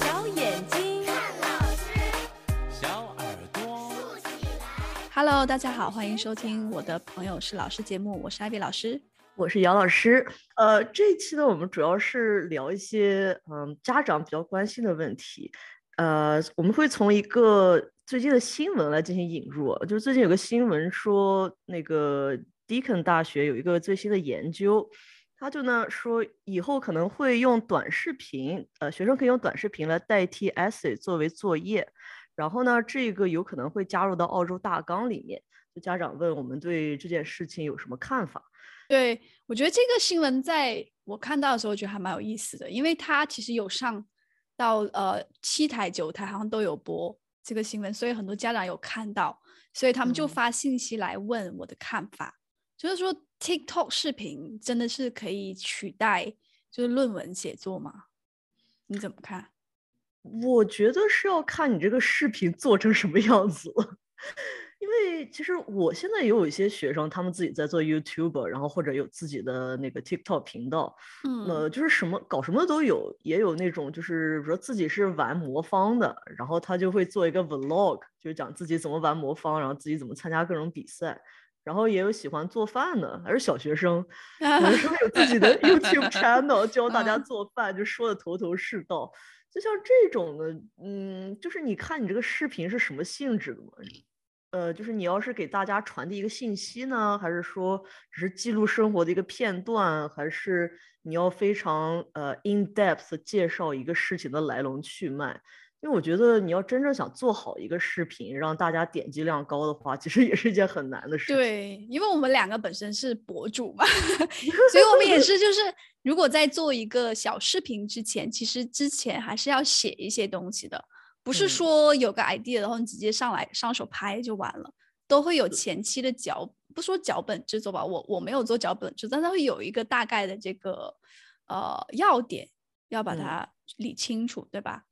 小眼睛看老师，小耳朵竖起来。Hello，大家好，欢迎收听我的朋友是老师节目，我是艾比老师，我是姚老师。呃，这一期呢，我们主要是聊一些嗯家长比较关心的问题。呃，我们会从一个最近的新闻来进行引入，就是最近有个新闻说，那个 Deakin 大学有一个最新的研究，他就呢说以后可能会用短视频，呃，学生可以用短视频来代替 essay 作为作业，然后呢，这个有可能会加入到澳洲大纲里面。就家长问我们对这件事情有什么看法？对，我觉得这个新闻在我看到的时候，我觉得还蛮有意思的，因为它其实有上。到呃七台九台好像都有播这个新闻，所以很多家长有看到，所以他们就发信息来问我的看法，嗯、就是说 TikTok 视频真的是可以取代就是论文写作吗？你怎么看？我觉得是要看你这个视频做成什么样子了。因为其实我现在也有一些学生，他们自己在做 YouTube，然后或者有自己的那个 TikTok 频道，嗯，呃，就是什么搞什么都有，也有那种就是比如说自己是玩魔方的，然后他就会做一个 Vlog，就是讲自己怎么玩魔方，然后自己怎么参加各种比赛，然后也有喜欢做饭的，还是小学生，有时候有自己的 YouTube channel 教大家做饭，就说的头头是道。就像这种的，嗯，就是你看你这个视频是什么性质的嘛？呃，就是你要是给大家传递一个信息呢，还是说只是记录生活的一个片段，还是你要非常呃 in depth 介绍一个事情的来龙去脉？因为我觉得你要真正想做好一个视频，让大家点击量高的话，其实也是一件很难的事情。对，因为我们两个本身是博主嘛，所以我们也是就是，如果在做一个小视频之前，其实之前还是要写一些东西的。不是说有个 idea，然后你直接上来上手拍就完了，都会有前期的脚，不说脚本制作吧，我我没有做脚本制作，但它会有一个大概的这个呃要点，要把它理清楚，嗯、对吧？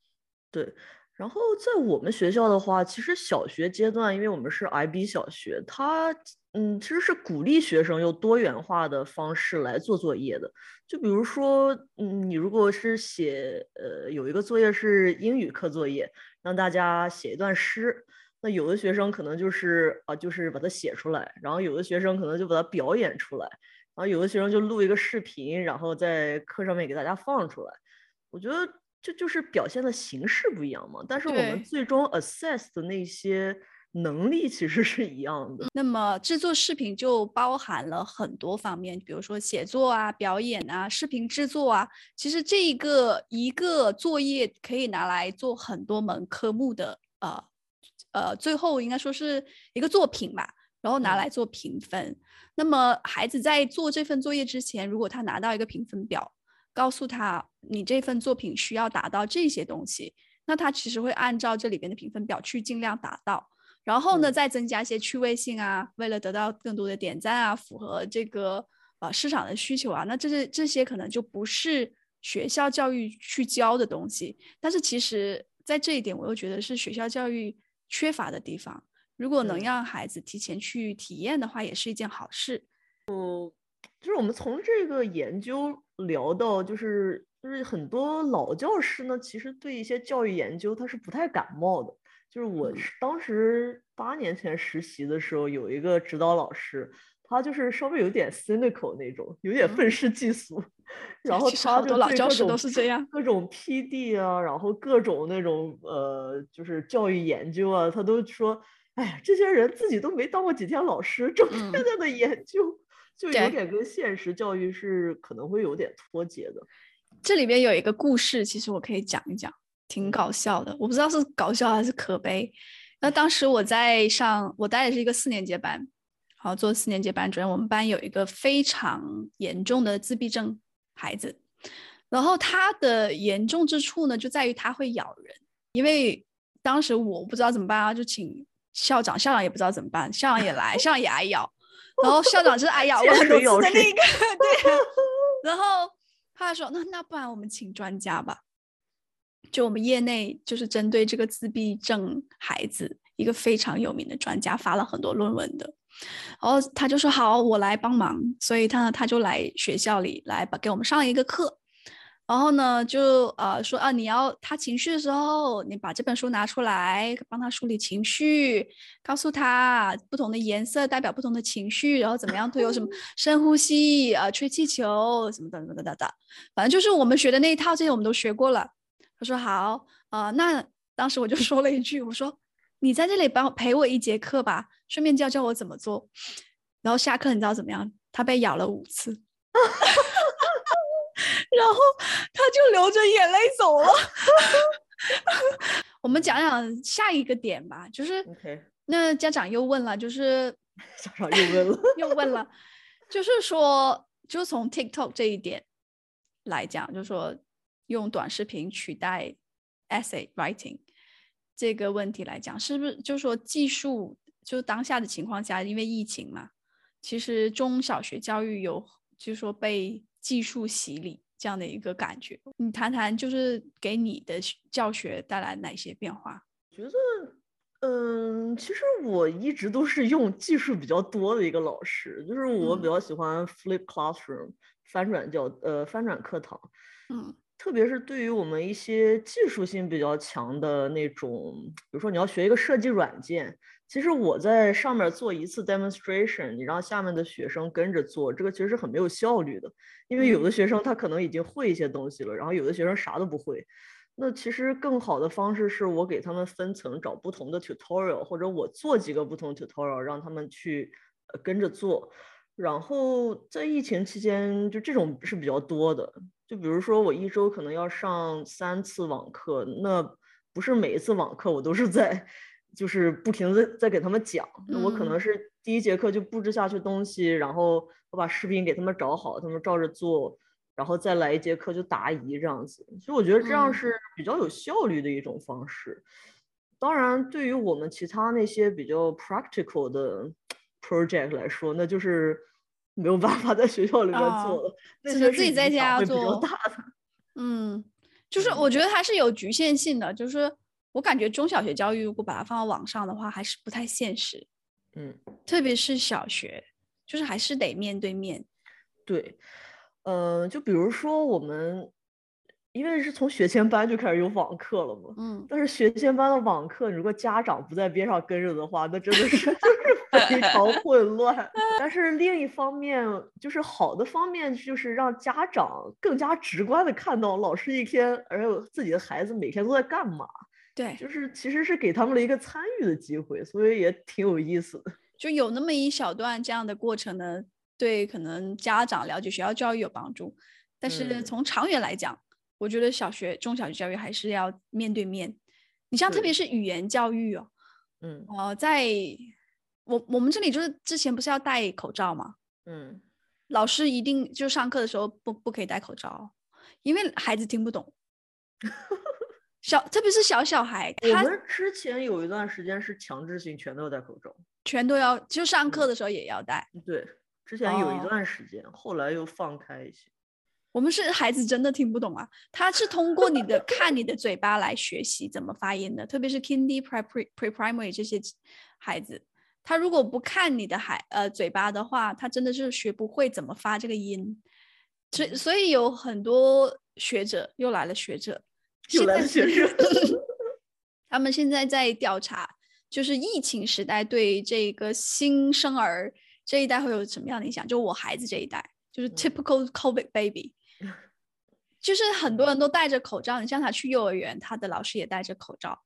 对。然后在我们学校的话，其实小学阶段，因为我们是 IB 小学，它嗯其实是鼓励学生用多元化的方式来做作业的。就比如说，嗯，你如果是写呃有一个作业是英语课作业，让大家写一段诗，那有的学生可能就是啊就是把它写出来，然后有的学生可能就把它表演出来，然后有的学生就录一个视频，然后在课上面给大家放出来。我觉得。这就是表现的形式不一样嘛，但是我们最终 assess 的那些能力其实是一样的。那么制作视频就包含了很多方面，比如说写作啊、表演啊、视频制作啊。其实这一个一个作业可以拿来做很多门科目的，呃呃，最后应该说是一个作品吧，然后拿来做评分。嗯。那么孩子在做这份作业之前，如果他拿到一个评分表。告诉他，你这份作品需要达到这些东西，那他其实会按照这里边的评分表去尽量达到，然后呢，再增加一些趣味性啊，为了得到更多的点赞啊，符合这个呃市场的需求啊，那这些这些可能就不是学校教育去教的东西，但是其实在这一点，我又觉得是学校教育缺乏的地方。如果能让孩子提前去体验的话，也是一件好事。嗯，就是我们从这个研究。聊到就是就是很多老教师呢，其实对一些教育研究他是不太感冒的。就是我当时八年前实习的时候，有一个指导老师，他就是稍微有点 cynical 那种，有点愤世嫉俗。嗯、然后他就对老教师都是这样，各种 PD 啊，然后各种那种呃，就是教育研究啊，他都说，哎呀，这些人自己都没当过几天老师，整天在那研究。嗯就有点跟现实教育是可能会有点脱节的。这里边有一个故事，其实我可以讲一讲，挺搞笑的。我不知道是搞笑还是可悲。那当时我在上，我带的是一个四年级班，好做四年级班主任。我们班有一个非常严重的自闭症孩子，然后他的严重之处呢，就在于他会咬人。因为当时我不知道怎么办啊，就请校长，校长也不知道怎么办，校长也来，校长也挨咬。然后校长就是哎呀，我很多次的那个，对。然后他说：“那那不然我们请专家吧，就我们业内就是针对这个自闭症孩子一个非常有名的专家，发了很多论文的。然后他就说好，我来帮忙。所以他呢，他就来学校里来把给我们上一个课。然后呢，就呃说啊，你要他情绪的时候，你把这本书拿出来，帮他梳理情绪，告诉他不同的颜色代表不同的情绪，然后怎么样都有什么 深呼吸啊、呃，吹气球什么的什么的的，反正就是我们学的那一套，这些我们都学过了。他说好啊、呃，那当时我就 说了一句，我说你在这里帮我陪我一节课吧，顺便教教我怎么做。然后下课你知道怎么样？他被咬了五次。然后他就流着眼泪走了。我们讲讲下一个点吧，就是那家长又问了，就是家长又问了，又问了，就是说，就从 TikTok 这一点来讲，就是说用短视频取代 essay writing 这个问题来讲，是不是就是说技术就当下的情况下，因为疫情嘛，其实中小学教育有就是说被技术洗礼。这样的一个感觉，你谈谈就是给你的教学带来哪些变化？觉得，嗯，其实我一直都是用技术比较多的一个老师，就是我比较喜欢 Flip Classroom、嗯、翻转教呃翻转课堂，嗯，特别是对于我们一些技术性比较强的那种，比如说你要学一个设计软件。其实我在上面做一次 demonstration，你让下面的学生跟着做，这个其实是很没有效率的，因为有的学生他可能已经会一些东西了，然后有的学生啥都不会。那其实更好的方式是我给他们分层，找不同的 tutorial，或者我做几个不同 tutorial，让他们去跟着做。然后在疫情期间，就这种是比较多的。就比如说我一周可能要上三次网课，那不是每一次网课我都是在。就是不停的在给他们讲，那我可能是第一节课就布置下去东西，嗯、然后我把视频给他们找好，他们照着做，然后再来一节课就答疑这样子。所以我觉得这样是比较有效率的一种方式。嗯、当然，对于我们其他那些比较 practical 的 project 来说，那就是没有办法在学校里面做了，那些自己在家做。嗯，就是我觉得它是有局限性的，就是。我感觉中小学教育如果把它放到网上的话，还是不太现实。嗯，特别是小学，就是还是得面对面。对，嗯、呃，就比如说我们，因为是从学前班就开始有网课了嘛。嗯。但是学前班的网课，如果家长不在边上跟着的话，那真的是 就是非常混乱。但是另一方面，就是好的方面，就是让家长更加直观的看到老师一天，而有自己的孩子每天都在干嘛。对，就是其实是给他们了一个参与的机会，所以也挺有意思的。就有那么一小段这样的过程呢，对可能家长了解学校教育有帮助。但是从长远来讲，嗯、我觉得小学、中小学教育还是要面对面。你像特别是语言教育哦，嗯，哦、呃，在我我们这里就是之前不是要戴口罩吗？嗯，老师一定就上课的时候不不可以戴口罩，因为孩子听不懂。小，特别是小小孩，他我们之前有一段时间是强制性全都要戴口罩，全都要，就上课的时候也要戴。嗯、对，之前有一段时间，哦、后来又放开一些。我们是孩子真的听不懂啊，他是通过你的 看你的嘴巴来学习怎么发音的，特别是 Kindy Pre Pre Pre Primary 这些孩子，他如果不看你的孩呃嘴巴的话，他真的是学不会怎么发这个音。所以所以有很多学者又来了，学者。又来了学生，他们现在在调查，就是疫情时代对这个新生儿这一代会有什么样的影响？就我孩子这一代，就是 typical COVID baby，就是很多人都戴着口罩。你像他去幼儿园，他的老师也戴着口罩，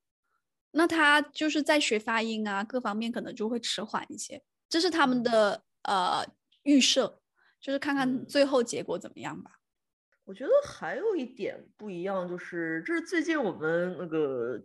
那他就是在学发音啊，各方面可能就会迟缓一些。这是他们的呃预设，就是看看最后结果怎么样吧。我觉得还有一点不一样，就是这是最近我们那个，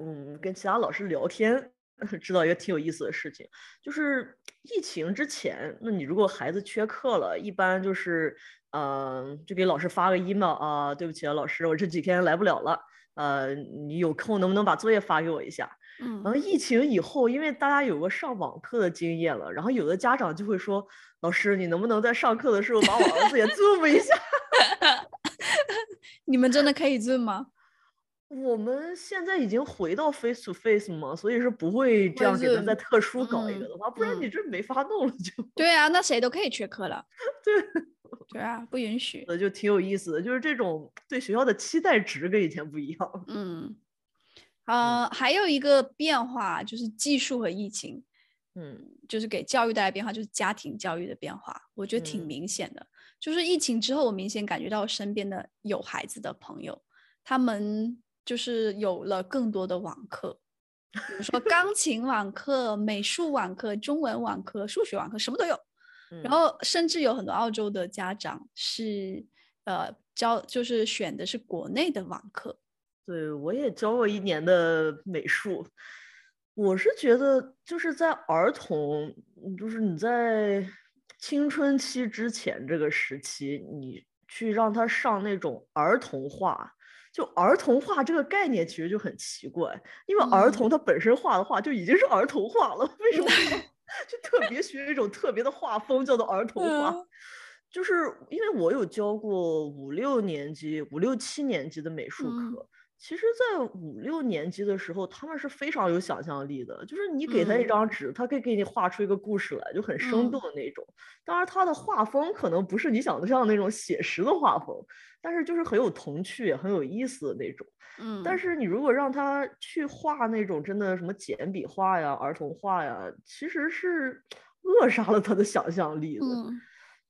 嗯，跟其他老师聊天，知道一个挺有意思的事情，就是疫情之前，那你如果孩子缺课了，一般就是，嗯、呃，就给老师发个 email 啊，对不起啊，老师，我这几天来不了了，呃，你有空能不能把作业发给我一下？嗯，然后疫情以后，因为大家有个上网课的经验了，然后有的家长就会说，老师，你能不能在上课的时候把我儿子也 zoom 一下？你们真的可以 Zoom 吗？我们现在已经回到 face to face 嘛，所以是不会这样给他再特殊搞一个的话，嗯、不然你这没法弄了就。对啊，那谁都可以缺课了。对，对啊，不允许。那，就挺有意思的，就是这种对学校的期待值跟以前不一样。嗯，呃，还有一个变化就是技术和疫情，嗯，就是给教育带来变化，就是家庭教育的变化，我觉得挺明显的。嗯、就是疫情之后，我明显感觉到身边的有孩子的朋友，他们就是有了更多的网课。比如说 钢琴网课、美术网课、中文网课、数学网课，什么都有。然后甚至有很多澳洲的家长是，呃，教就是选的是国内的网课。对，我也教过一年的美术。我是觉得就是在儿童，就是你在青春期之前这个时期，你去让他上那种儿童画。就儿童画这个概念其实就很奇怪，因为儿童他本身画的画就已经是儿童画了，嗯、为什么 就特别学一种特别的画风叫做儿童画？嗯、就是因为我有教过五六年级、五六七年级的美术课。嗯其实，在五六年级的时候，他们是非常有想象力的。就是你给他一张纸，嗯、他可以给你画出一个故事来，就很生动的那种。嗯、当然，他的画风可能不是你想象的那种写实的画风，但是就是很有童趣、很有意思的那种。嗯。但是你如果让他去画那种真的什么简笔画呀、儿童画呀，其实是 扼杀了他的想象力的。嗯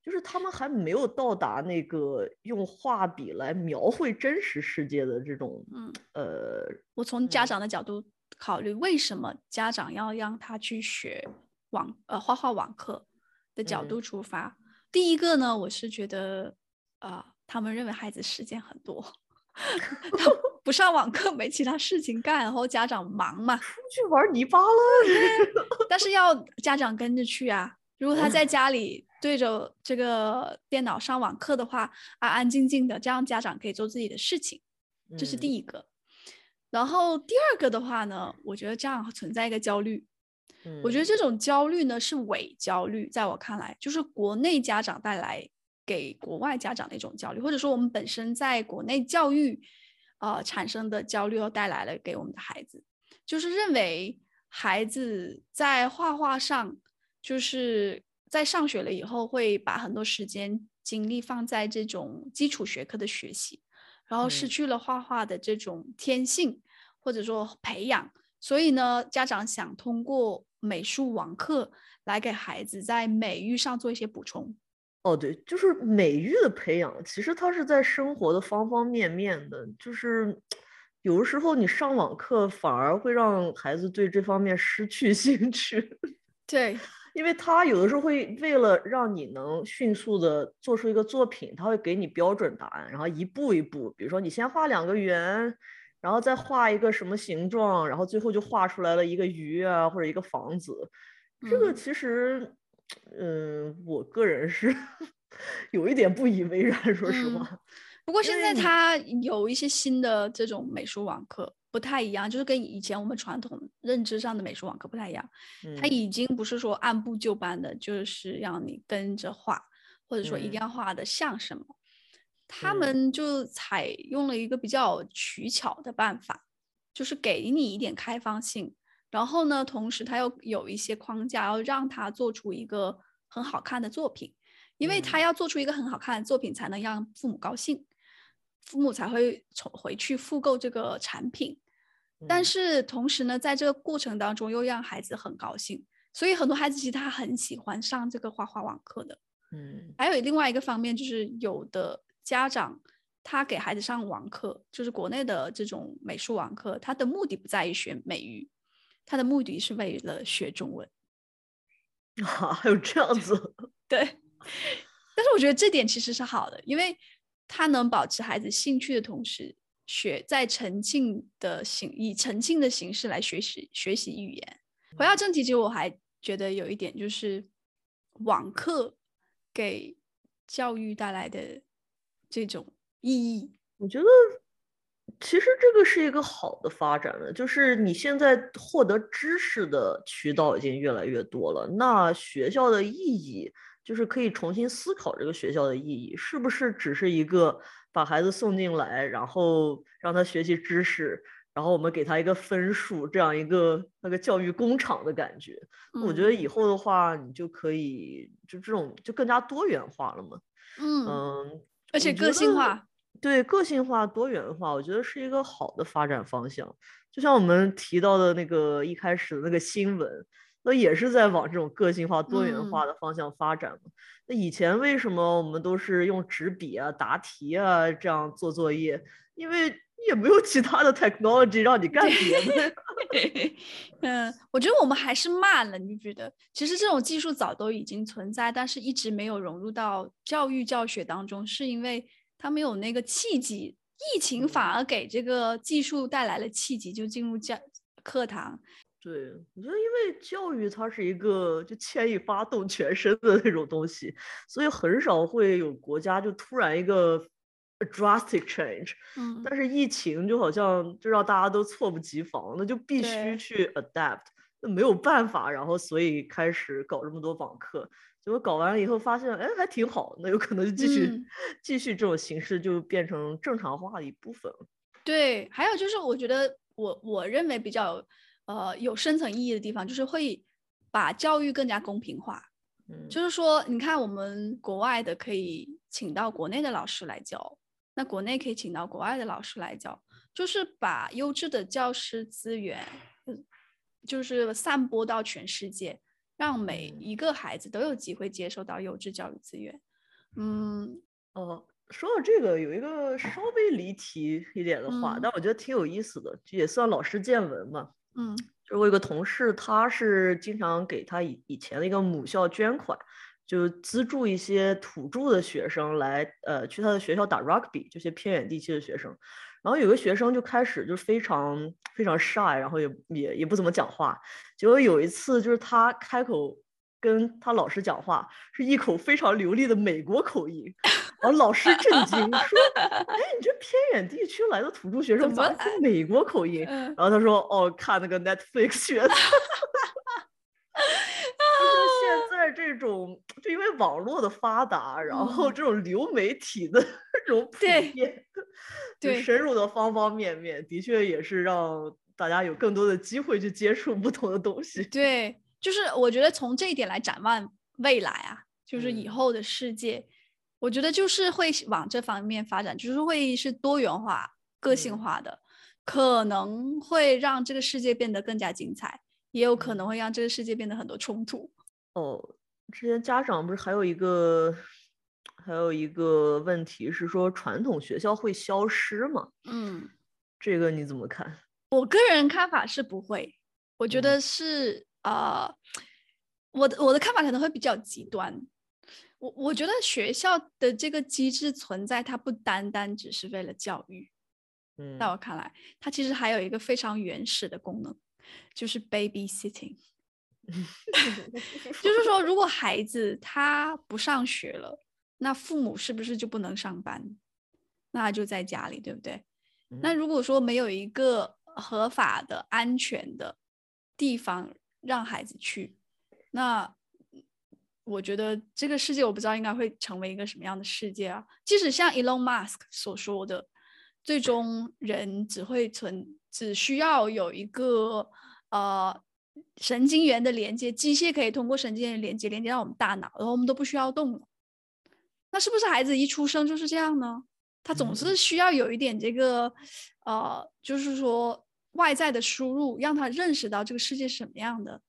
就是他们还没有到达那个用画笔来描绘真实世界的这种，嗯，呃，我从家长的角度考虑，为什么家长要让他去学网呃画画网课的角度出发？嗯、第一个呢，我是觉得，啊、呃，他们认为孩子时间很多，他不上网课没其他事情干，然后家长忙嘛，出去玩泥巴了，但是要家长跟着去啊。如果他在家里对着这个电脑上网课的话，安安静静的，这样家长可以做自己的事情，这是第一个。嗯、然后第二个的话呢，我觉得这样存在一个焦虑。嗯、我觉得这种焦虑呢是伪焦虑，在我看来，就是国内家长带来给国外家长的一种焦虑，或者说我们本身在国内教育，呃产生的焦虑，又带来了给我们的孩子，就是认为孩子在画画上。就是在上学了以后，会把很多时间精力放在这种基础学科的学习，然后失去了画画的这种天性，嗯、或者说培养。所以呢，家长想通过美术网课来给孩子在美育上做一些补充。哦，对，就是美育的培养，其实它是在生活的方方面面的。就是有的时候你上网课反而会让孩子对这方面失去兴趣。对。因为他有的时候会为了让你能迅速的做出一个作品，他会给你标准答案，然后一步一步，比如说你先画两个圆，然后再画一个什么形状，然后最后就画出来了一个鱼啊或者一个房子。这个其实，嗯，嗯，我个人是 有一点不以为然，说实话。嗯，不过现在他有一些新的这种美术网课。不太一样，就是跟以前我们传统认知上的美术网课不太一样。嗯、它已经不是说按部就班的，就是让你跟着画，或者说一定要画的像什么。嗯、他们就采用了一个比较取巧的办法，就是给你一点开放性，然后呢，同时他又有一些框架，要让他做出一个很好看的作品，因为他要做出一个很好看的作品，才能让父母高兴。父母才会从回去复购这个产品，但是同时呢，在这个过程当中又让孩子很高兴，所以很多孩子其实他很喜欢上这个画画网课的。嗯，还有另外一个方面就是，有的家长他给孩子上网课，就是国内的这种美术网课，他的目的不在于学美育，他的目的是为了学中文。啊，还有这样子？对，但是我觉得这点其实是好的，因为。他能保持孩子兴趣的同时，学在沉浸的形以沉浸的形式来学习学习语言。回到正题，其实我还觉得有一点就是，网课给教育带来的这种意义。我觉得其实这个是一个好的发展了，就是你现在获得知识的渠道已经越来越多了，那学校的意义。就是可以重新思考这个学校的意义，是不是只是一个把孩子送进来，然后让他学习知识，然后我们给他一个分数，这样一个那个教育工厂的感觉。我觉得以后的话，你就可以就这种就更加多元化了嘛。嗯，嗯，而且个性化，对，个性化、多元化，我觉得是一个好的发展方向。就像我们提到的那个一开始的那个新闻，那也是在往这种个性化、多元化的方向发展嘛。嗯、那以前为什么我们都是用纸笔啊、答题啊这样做作业？因为也没有其他的 technology 让你干别的。嗯，我觉得我们还是慢了。你觉得？其实这种技术早都已经存在，但是一直没有融入到教育教学当中，是因为它没有那个契机。疫情反而给这个技术带来了契机，就进入教课堂。对，我觉得因为教育它是一个就牵一发动全身的那种东西，所以很少会有国家就突然一个 drastic change。嗯。但是疫情就好像就让大家都措不及防，那就必须去 adapt，那没有办法，然后所以开始搞这么多网课。结果搞完了以后发现，哎，还挺好，那有可能就继续、嗯、继续这种形式就变成正常化的一部分了。对，还有就是我觉得我我认为比较呃有深层意义的地方，就是会把教育更加公平化。嗯，就是说，你看我们国外的可以请到国内的老师来教，那国内可以请到国外的老师来教，就是把优质的教师资源，就是散播到全世界。让每一个孩子都有机会接受到优质教育资源。嗯，哦，说到这个，有一个稍微离题一点的话，嗯、但我觉得挺有意思的，也算老师见闻嘛。嗯，就我有个同事，他是经常给他以以前的一个母校捐款，就资助一些土著的学生来，呃，去他的学校打 rugby，这些偏远地区的学生。然后有个学生就开始就非常非常 shy，然后也也也不怎么讲话。结果有一次就是他开口跟他老师讲话，是一口非常流利的美国口音，后老师震惊说：“哎，你这偏远地区来的土著学生怎么是美国口音？”然后他说：“哦，看那个 Netflix 学的。” 现在这种就因为网络的发达，然后这种流媒体的这种普遍。对，深入的方方面面，的确也是让大家有更多的机会去接触不同的东西。对，就是我觉得从这一点来展望未来啊，就是以后的世界，嗯、我觉得就是会往这方面发展，就是会是多元化、个性化的，嗯、可能会让这个世界变得更加精彩，也有可能会让这个世界变得很多冲突。哦，之前家长不是还有一个。还有一个问题是说，传统学校会消失吗？嗯，这个你怎么看？我个人看法是不会，我觉得是啊、嗯呃，我的我的看法可能会比较极端。我我觉得学校的这个机制存在，它不单单只是为了教育。嗯，在我看来，它其实还有一个非常原始的功能，就是 babysitting。就是说，如果孩子他不上学了。那父母是不是就不能上班？那就在家里，对不对？嗯、那如果说没有一个合法的、安全的地方让孩子去，那我觉得这个世界我不知道应该会成为一个什么样的世界啊！即使像 Elon Musk 所说的，最终人只会存，只需要有一个呃神经元的连接，机械可以通过神经元连接连接到我们大脑，然后我们都不需要动了。那是不是孩子一出生就是这样呢？他总是需要有一点这个，呃，就是说外在的输入，让他认识到这个世界是什么样的。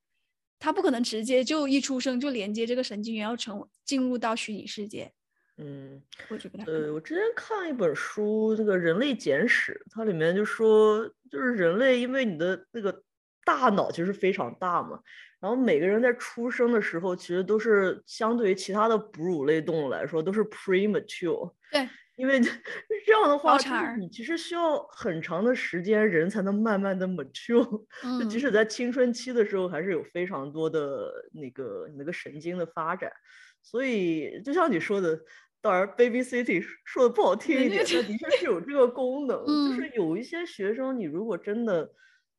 他不可能直接就一出生就连接这个神经元，要成进入到虚拟世界。嗯，我觉得，呃，我之前看一本书，这个《人类简史》，它里面就说，就是人类因为你的那个大脑其实非常大嘛。然后每个人在出生的时候，其实都是相对于其他的哺乳类动物来说，都是 premature。对，因为这样的话，你其实需要很长的时间，人才能慢慢的 mature。嗯。就即使在青春期的时候，还是有非常多的那个那个神经的发展。所以，就像你说的，当然 babysitting 说的不好听一点，它的确是有这个功 能。嗯。就是有一些学生，你如果真的。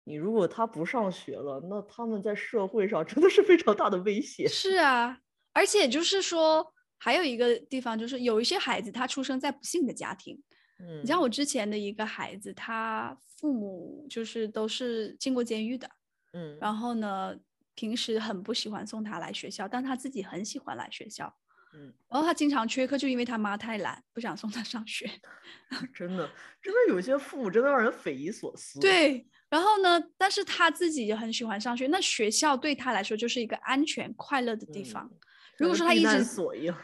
你如果他不上学了，那他们在社会上真的是非常大的威胁。是啊，而且就是说，还有一个地方就是，有一些孩子他出生在不幸的家庭。嗯，你像我之前的一个孩子，他父母就是都是进过监狱的。嗯，然后呢，平时很不喜欢送他来学校，但他自己很喜欢来学校。嗯，然后他经常缺课，就因为他妈太懒，不想送他上学。真的，真的有些父母真的让人匪夷所思。对，然后呢，但是他自己也很喜欢上学，那学校对他来说就是一个安全、快乐的地方。嗯、如果说他一直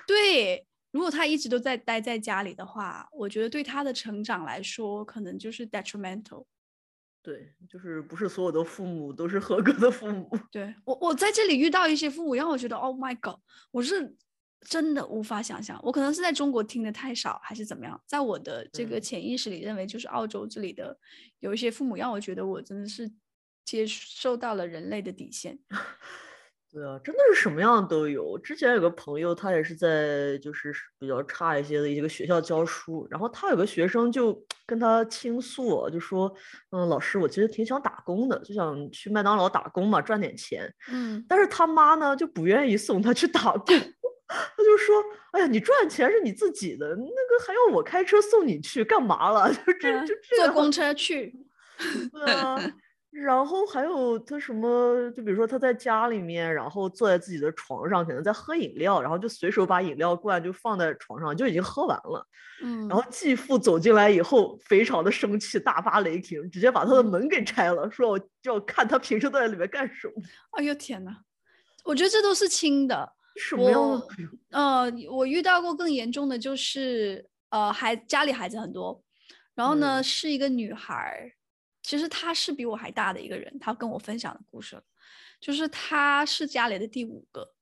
对，如果他一直都在待在家里的话，我觉得对他的成长来说，可能就是 detrimental。对，就是不是所有的父母都是合格的父母。对，我，我在这里遇到一些父母，让我觉得，Oh my God，我是。真的无法想象，我可能是在中国听的太少，还是怎么样？在我的这个潜意识里，认为就是澳洲这里的有一些父母，让我觉得我真的是接受到了人类的底线。对啊，真的是什么样都有。之前有个朋友，他也是在就是比较差一些的一个学校教书，然后他有个学生就 跟他倾诉，就说：“嗯，老师，我其实挺想打工的，就想去麦当劳打工嘛，赚点钱。嗯，但是他妈呢就不愿意送他去打工。”他就说：“哎呀，你赚钱是你自己的，那个还要我开车送你去干嘛了？就这就这坐公车去。对啊，然后还有他什么？就比如说他在家里面，然后坐在自己的床上，可能在喝饮料，然后就随手把饮料罐就放在床上，就已经喝完了。嗯，然后继父走进来以后，非常的生气，大发雷霆，直接把他的门给拆了，说我就要看他平时都在里面干什么。哎呦天哪，我觉得这都是轻的。”什么样的？呃，我遇到过更严重的，就是呃，孩家里孩子很多，然后呢、嗯、是一个女孩，其实他是比我还大的一个人，他跟我分享的故事，就是他是家里的第五个，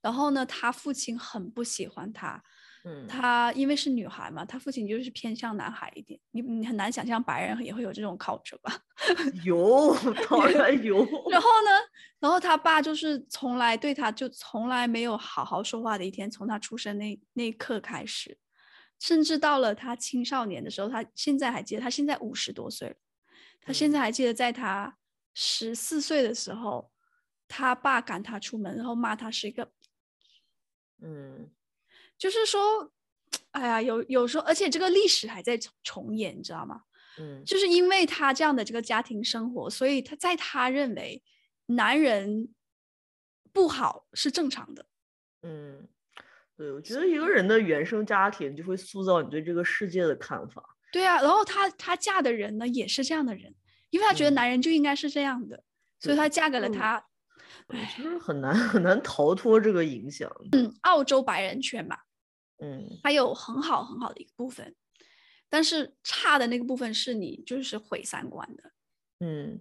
然后呢，他父亲很不喜欢他。嗯，他因为是女孩嘛，他父亲就是偏向男孩一点。你你很难想象白人也会有这种 culture 吧？有，当然有。然后呢，然后他爸就是从来对他就从来没有好好说话的一天，从他出生那那一刻开始，甚至到了他青少年的时候，他现在还记得，他现在五十多岁了，他现在还记得在他十四岁的时候，他爸赶他出门，然后骂他是一个，嗯。就是说，哎呀，有有时候，而且这个历史还在重演，你知道吗？嗯，就是因为他这样的这个家庭生活，所以他在他认为男人不好是正常的。嗯，对，我觉得一个人的原生家庭就会塑造你对这个世界的看法。对啊，然后她她嫁的人呢也是这样的人，因为她觉得男人就应该是这样的，嗯、所以她嫁给了他。其实很难很难逃脱这个影响。嗯，澳洲白人圈吧，嗯，还有很好很好的一个部分，但是差的那个部分是你就是毁三观的。嗯，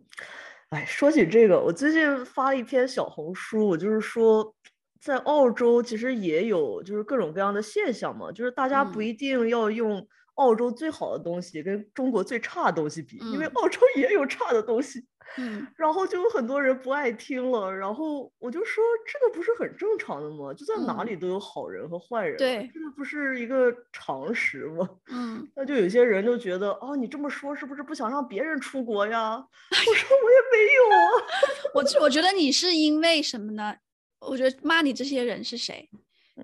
哎，说起这个，我最近发了一篇小红书，我就是说，在澳洲其实也有就是各种各样的现象嘛，就是大家不一定要用澳洲最好的东西跟中国最差的东西比，嗯，因为澳洲也有差的东西。嗯，然后就有很多人不爱听了，然后我就说这个不是很正常的吗？就在哪里都有好人和坏人，嗯、对，这个不是一个常识吗？嗯，那就有些人就觉得哦，你这么说是不是不想让别人出国呀？我说我也没有啊，我我觉得你是因为什么呢？我觉得骂你这些人是谁？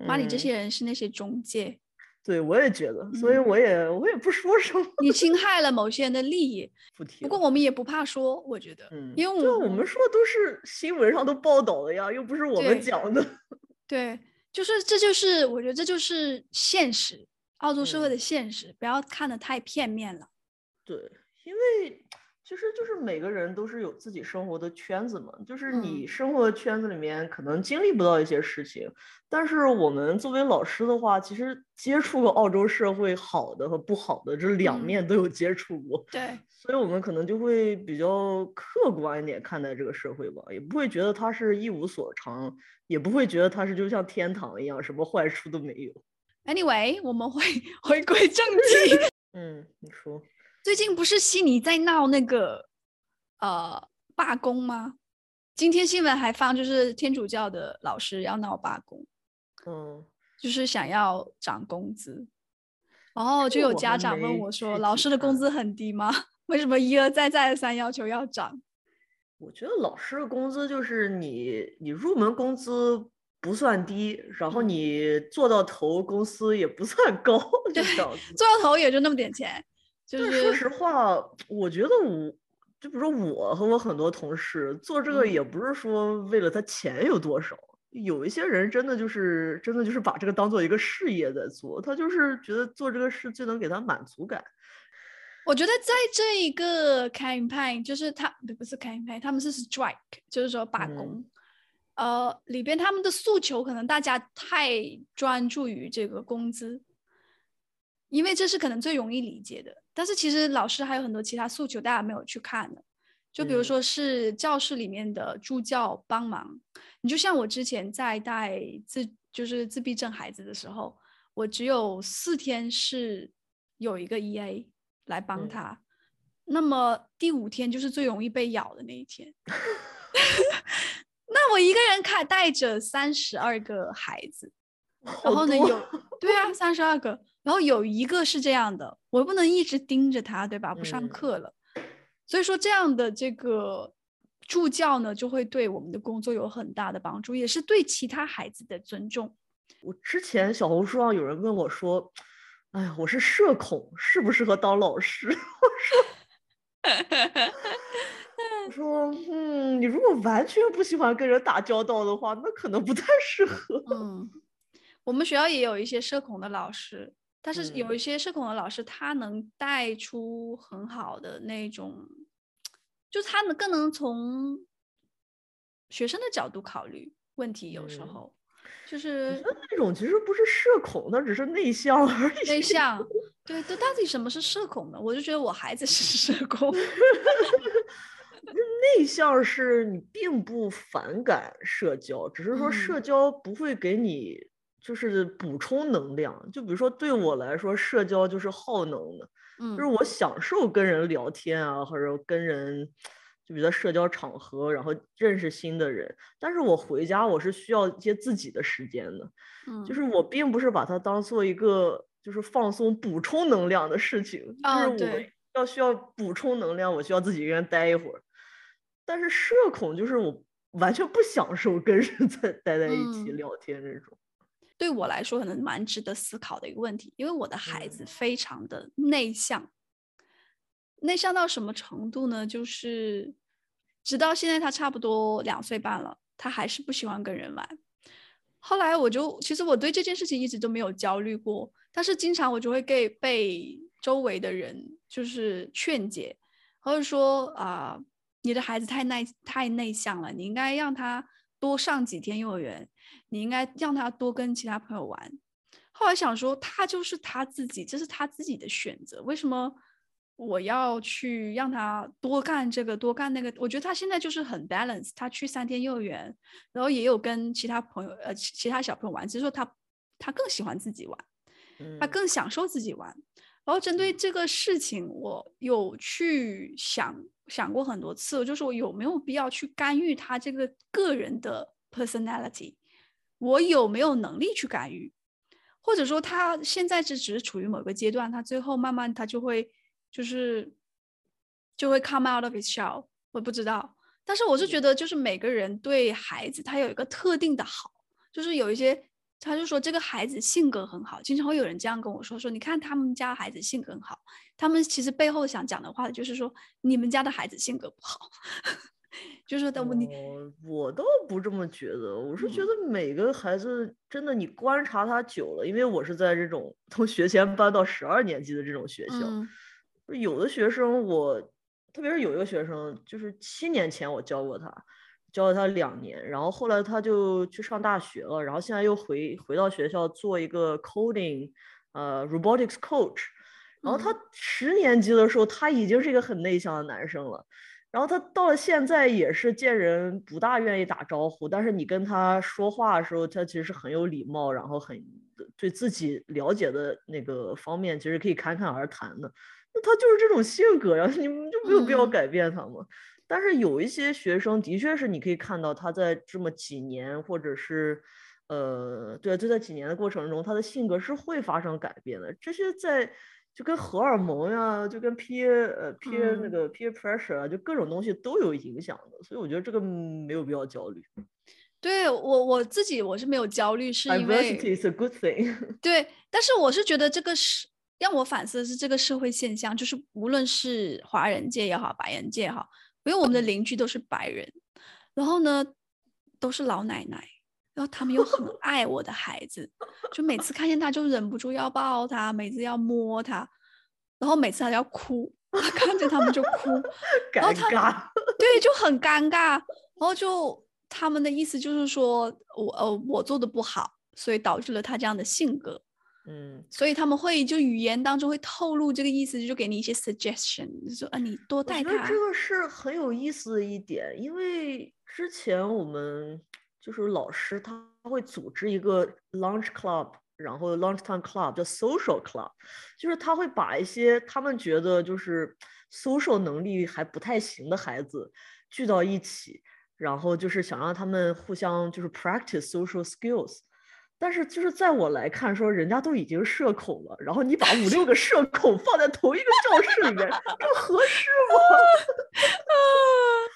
骂你这些人是那些中介。嗯对，我也觉得，所以我也、嗯、我也不说什么。你侵害了某些人的利益，不提。不过我们也不怕说，我觉得，嗯，因为我们我们说的都是新闻上都报道的呀，又不是我们讲的。对，对就是这就是我觉得这就是现实，澳洲社会的现实，嗯、不要看得太片面了。对，因为。其实就是每个人都是有自己生活的圈子嘛，就是你生活的圈子里面可能经历不到一些事情，嗯、但是我们作为老师的话，其实接触过澳洲社会好的和不好的这两面都有接触过，嗯、对，所以我们可能就会比较客观一点看待这个社会吧，也不会觉得它是一无所长，也不会觉得它是就像天堂一样，什么坏处都没有。Anyway，我们会 回归正题。嗯，你说。最近不是悉尼在闹那个呃罢工吗？今天新闻还放，就是天主教的老师要闹罢工，嗯，就是想要涨工资。然后就有家长问我说：“老师的工资很低吗？为什么一而再再而三要求要涨？”我觉得老师的工资就是你你入门工资不算低，然后你做到头工资也不算高，就。做到头也就那么点钱。就是说实话，我觉得我，就比如说我和我很多同事做这个，也不是说为了他钱有多少，有一些人真的就是真的就是把这个当做一个事业在做，他就是觉得做这个事最能给他满足感。我觉得在这一个 campaign，就是他不是 campaign，他们是 strike，就是说罢工。嗯、呃，里边他们的诉求可能大家太专注于这个工资，因为这是可能最容易理解的。但是其实老师还有很多其他诉求，大家没有去看的。就比如说是教室里面的助教帮忙，嗯、你就像我之前在带自就是自闭症孩子的时候，我只有四天是有一个 EA 来帮他，嗯、那么第五天就是最容易被咬的那一天。那我一个人看带着三十二个孩子，然后呢有 对啊三十二个，然后有一个是这样的，我不能一直盯着他，对吧？不上课了。嗯所以说，这样的这个助教呢，就会对我们的工作有很大的帮助，也是对其他孩子的尊重。我之前小红书上有人问我说：“哎呀，我是社恐，适不适合当老师？” 我说：“我 说，嗯，你如果完全不喜欢跟人打交道的话，那可能不太适合。”嗯，我们学校也有一些社恐的老师。但是有一些社恐的老师，他能带出很好的那种，嗯、就他能更能从学生的角度考虑问题。有时候、嗯、就是那种其实不是社恐，他只是内向而已。内向，对，对，到底什么是社恐呢？我就觉得我孩子是社恐。内向是你并不反感社交，只是说社交不会给你。就是补充能量，就比如说对我来说，社交就是耗能的，嗯，就是我享受跟人聊天啊，或者跟人，就比如在社交场合，然后认识新的人。但是我回家我是需要一些自己的时间的，嗯，就是我并不是把它当做一个就是放松补充能量的事情，哦，就是我要需要补充能量，我需要自己一个人待一会儿。但是社恐就是我完全不享受跟人在待在一起聊天这种。对我来说，可能蛮值得思考的一个问题，因为我的孩子非常的内向，嗯、内向到什么程度呢？就是直到现在，他差不多两岁半了，他还是不喜欢跟人玩。后来我就，其实我对这件事情一直都没有焦虑过，但是经常我就会给被周围的人就是劝解，或者说啊、呃，你的孩子太内太内向了，你应该让他多上几天幼儿园。你应该让他多跟其他朋友玩。后来想说，他就是他自己，这是他自己的选择。为什么我要去让他多干这个，多干那个？我觉得他现在就是很 balance。他去三天幼儿园，然后也有跟其他朋友，呃，其他小朋友玩。只是说他他更喜欢自己玩，他更享受自己玩。然后针对这个事情，我有去想想过很多次，就是我有没有必要去干预他这个个人的 personality。我有没有能力去干预，或者说他现在是只是处于某个阶段，他最后慢慢他就会就是就会 come out of his shell，我不知道。但是我是觉得，就是每个人对孩子他有一个特定的好，就是有一些他就说这个孩子性格很好，经常会有人这样跟我说说，你看他们家孩子性格很好，他们其实背后想讲的话就是说你们家的孩子性格不好。就是的，你、哦，我倒不这么觉得。我是觉得每个孩子真的，你观察他久了，嗯、因为我是在这种从学前班到十二年级的这种学校，嗯、有的学生我，特别是有一个学生，就是七年前我教过他，教了他两年，然后后来他就去上大学了，然后现在又回回到学校做一个 coding，呃，robotics coach，然后他十年级的时候，他已经是一个很内向的男生了。然后他到了现在也是见人不大愿意打招呼，但是你跟他说话的时候，他其实是很有礼貌，然后很对自己了解的那个方面，其实可以侃侃而谈的。那他就是这种性格呀，你们就没有必要改变他嘛。嗯、但是有一些学生的确是你可以看到他在这么几年，或者是呃，对，就在几年的过程中，他的性格是会发生改变的。这些在。就跟荷尔蒙呀，就跟 peer 呃 peer 那个 peer pressure 啊，嗯、就各种东西都有影响的，所以我觉得这个没有必要焦虑。对我我自己我是没有焦虑，是因为 diversity is a good thing。对，但是我是觉得这个是让我反思的是这个社会现象，就是无论是华人界也好，白人界也好，因为我们的邻居都是白人，然后呢都是老奶奶。然后他们又很爱我的孩子，就每次看见他就忍不住要抱他，每次要摸他，然后每次他要哭，看着他们就哭，然后他尴尬，对，就很尴尬，然后就他们的意思就是说我呃我做的不好，所以导致了他这样的性格。嗯，所以他们会就语言当中会透露这个意思，就给你一些 suggestion，就说啊，你多带他。我觉得这个是很有意思的一点，因为之前我们就是老师他会组织一个 lunch club，然后 lunch time club 叫 social club，就是他会把一些他们觉得就是 social 能力还不太行的孩子聚到一起，然后就是想让他们互相就是 practice social skills。但是就是在我来看，说人家都已经社恐了，然后你把五六个社恐放在同一个教室里面，这合适吗？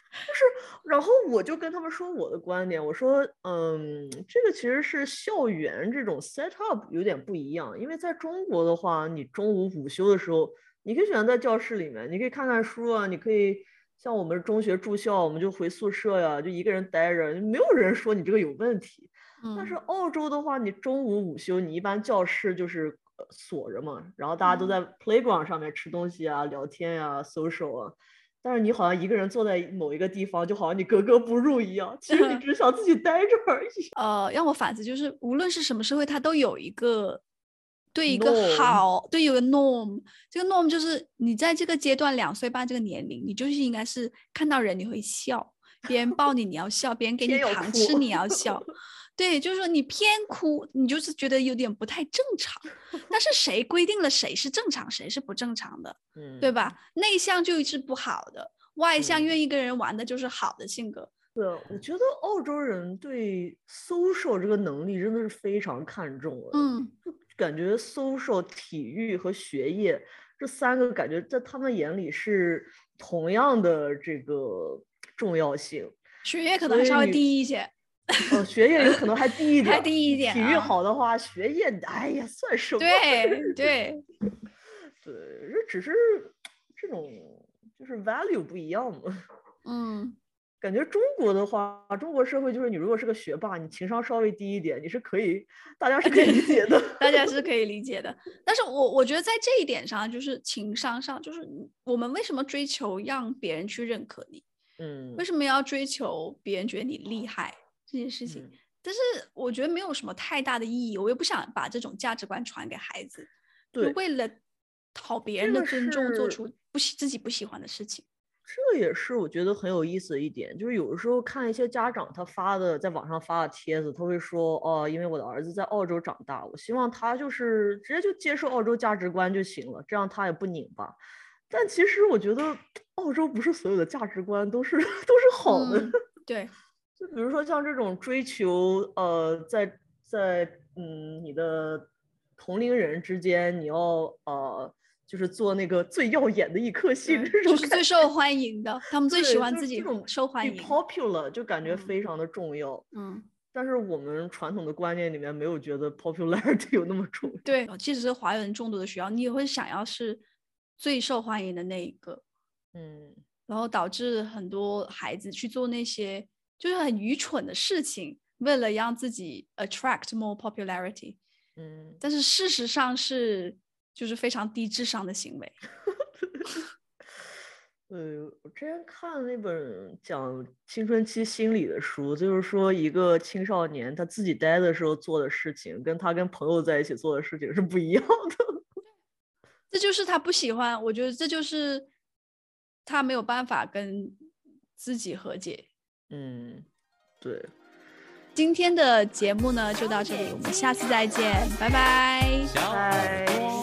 就是，然后我就跟他们说我的观点，我说，嗯，这个其实是校园这种 set up 有点不一样，因为在中国的话，你中午午休的时候，你可以选择在教室里面，你可以看看书啊，你可以像我们中学住校，我们就回宿舍呀，就一个人待着，没有人说你这个有问题。但是澳洲的话，你中午午休，你一般教室就是锁着嘛，然后大家都在 playground 上面吃东西啊、聊天呀、啊、social 啊。但是你好像一个人坐在某一个地方，就好像你格格不入一样。其实你 只是想自己待着而已。呃，让我反思就是，无论是什么社会，它都有一个对一个好，norm. 对有个 norm。这个 norm 就是你在这个阶段两岁半这个年龄，你就是应该是看到人你会笑，别人抱你你要笑，别人给你糖吃你要笑。对，就是说你偏哭，你就是觉得有点不太正常。但是谁规定了谁是正常，谁是不正常的？嗯，对吧？内向就是不好的，外向愿意跟人玩的就是好的性格。对，我觉得澳洲人对 social 这个能力真的是非常看重的。嗯，就感觉 social、体育和学业这三个感觉在他们眼里是同样的这个重要性。学业可能稍微低一些。哦，学业有可能还低一 点，还低一点、啊。体育好的话，学业哎呀，算什么？对对 对，这只是这种就是 value 不一样嘛。嗯，感觉中国的话，中国社会就是你如果是个学霸，你情商稍微低一点，你是可以，大家是可以理解的。大家是可以理解的。但是我我觉得在这一点上，就是情商上，就是我们为什么追求让别人去认可你？嗯，为什么要追求别人觉得你厉害？这件事情、嗯，但是我觉得没有什么太大的意义，我又不想把这种价值观传给孩子，对，为了讨别人的尊重，做出不喜自己不喜欢的事情。这也是我觉得很有意思的一点，就是有的时候看一些家长他发的在网上发的帖子，他会说哦，因为我的儿子在澳洲长大，我希望他就是直接就接受澳洲价值观就行了，这样他也不拧巴。但其实我觉得澳洲不是所有的价值观都是 都是好的，嗯、对。就比如说像这种追求，呃，在在嗯你的同龄人之间，你要呃就是做那个最耀眼的一颗星，就是最受欢迎的，他们最喜欢自己受欢迎，popular 就感觉非常的重要。嗯，但是我们传统的观念里面没有觉得 popularity 有那么重要。对，即使是华人众多的学校，你也会想要是最受欢迎的那一个。嗯，然后导致很多孩子去做那些。就是很愚蠢的事情，为了让自己 attract more popularity，嗯，但是事实上是就是非常低智商的行为。呃，我之前看了那本讲青春期心理的书，就是说一个青少年他自己待的时候做的事情，跟他跟朋友在一起做的事情是不一样的。这就是他不喜欢，我觉得这就是他没有办法跟自己和解。嗯，对。今天的节目呢就到这里，我们下次再见，拜拜。拜拜。